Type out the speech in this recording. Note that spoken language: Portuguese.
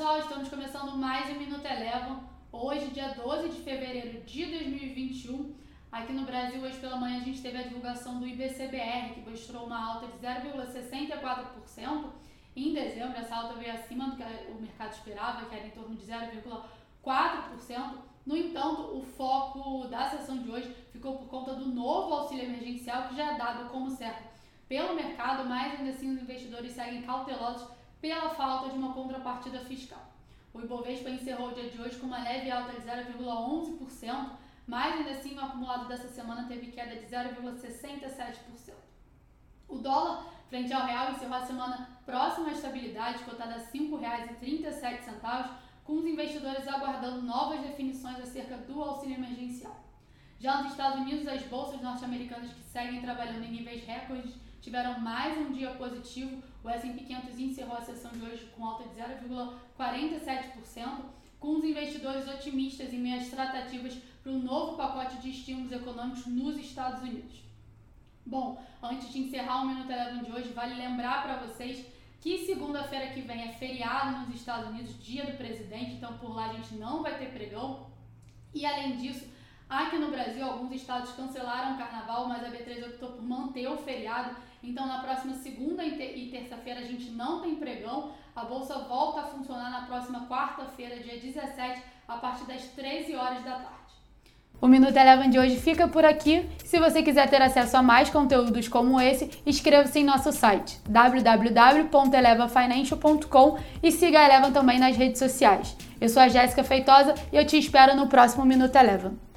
pessoal, estamos começando mais um Minuto Elevam. Hoje, dia 12 de fevereiro de 2021. Aqui no Brasil, hoje pela manhã, a gente teve a divulgação do IBCBR, que mostrou uma alta de 0,64%. Em dezembro, essa alta veio acima do que o mercado esperava, que era em torno de 0,4%. No entanto, o foco da sessão de hoje ficou por conta do novo auxílio emergencial, que já é dado como certo pelo mercado, mas ainda assim os investidores seguem cautelosos pela falta de uma contrapartida fiscal. O Ibovespa encerrou o dia de hoje com uma leve alta de 0,11%, mas ainda assim o acumulado dessa semana teve queda de 0,67%. O dólar frente ao real encerrou a semana próxima à estabilidade, cotada a R$ 5,37, com os investidores aguardando novas definições acerca do auxílio emergencial. Já nos Estados Unidos, as bolsas norte-americanas que seguem trabalhando em níveis recordes tiveram mais um dia positivo. O S&P 500 encerrou a sessão de hoje com alta de 0,47%, com os investidores otimistas em meio às tratativas para um novo pacote de estímulos econômicos nos Estados Unidos. Bom, antes de encerrar o Minuto Eleven de hoje, vale lembrar para vocês que segunda-feira que vem é feriado nos Estados Unidos, dia do presidente, então por lá a gente não vai ter pregão. E além disso, Aqui no Brasil, alguns estados cancelaram o carnaval, mas a B3 optou por manter o feriado. Então, na próxima segunda e terça-feira, a gente não tem pregão. A bolsa volta a funcionar na próxima quarta-feira, dia 17, a partir das 13 horas da tarde. O Minuto Eleven de hoje fica por aqui. Se você quiser ter acesso a mais conteúdos como esse, inscreva-se em nosso site www.elevafinancial.com e siga a Eleven também nas redes sociais. Eu sou a Jéssica Feitosa e eu te espero no próximo Minuto Eleven.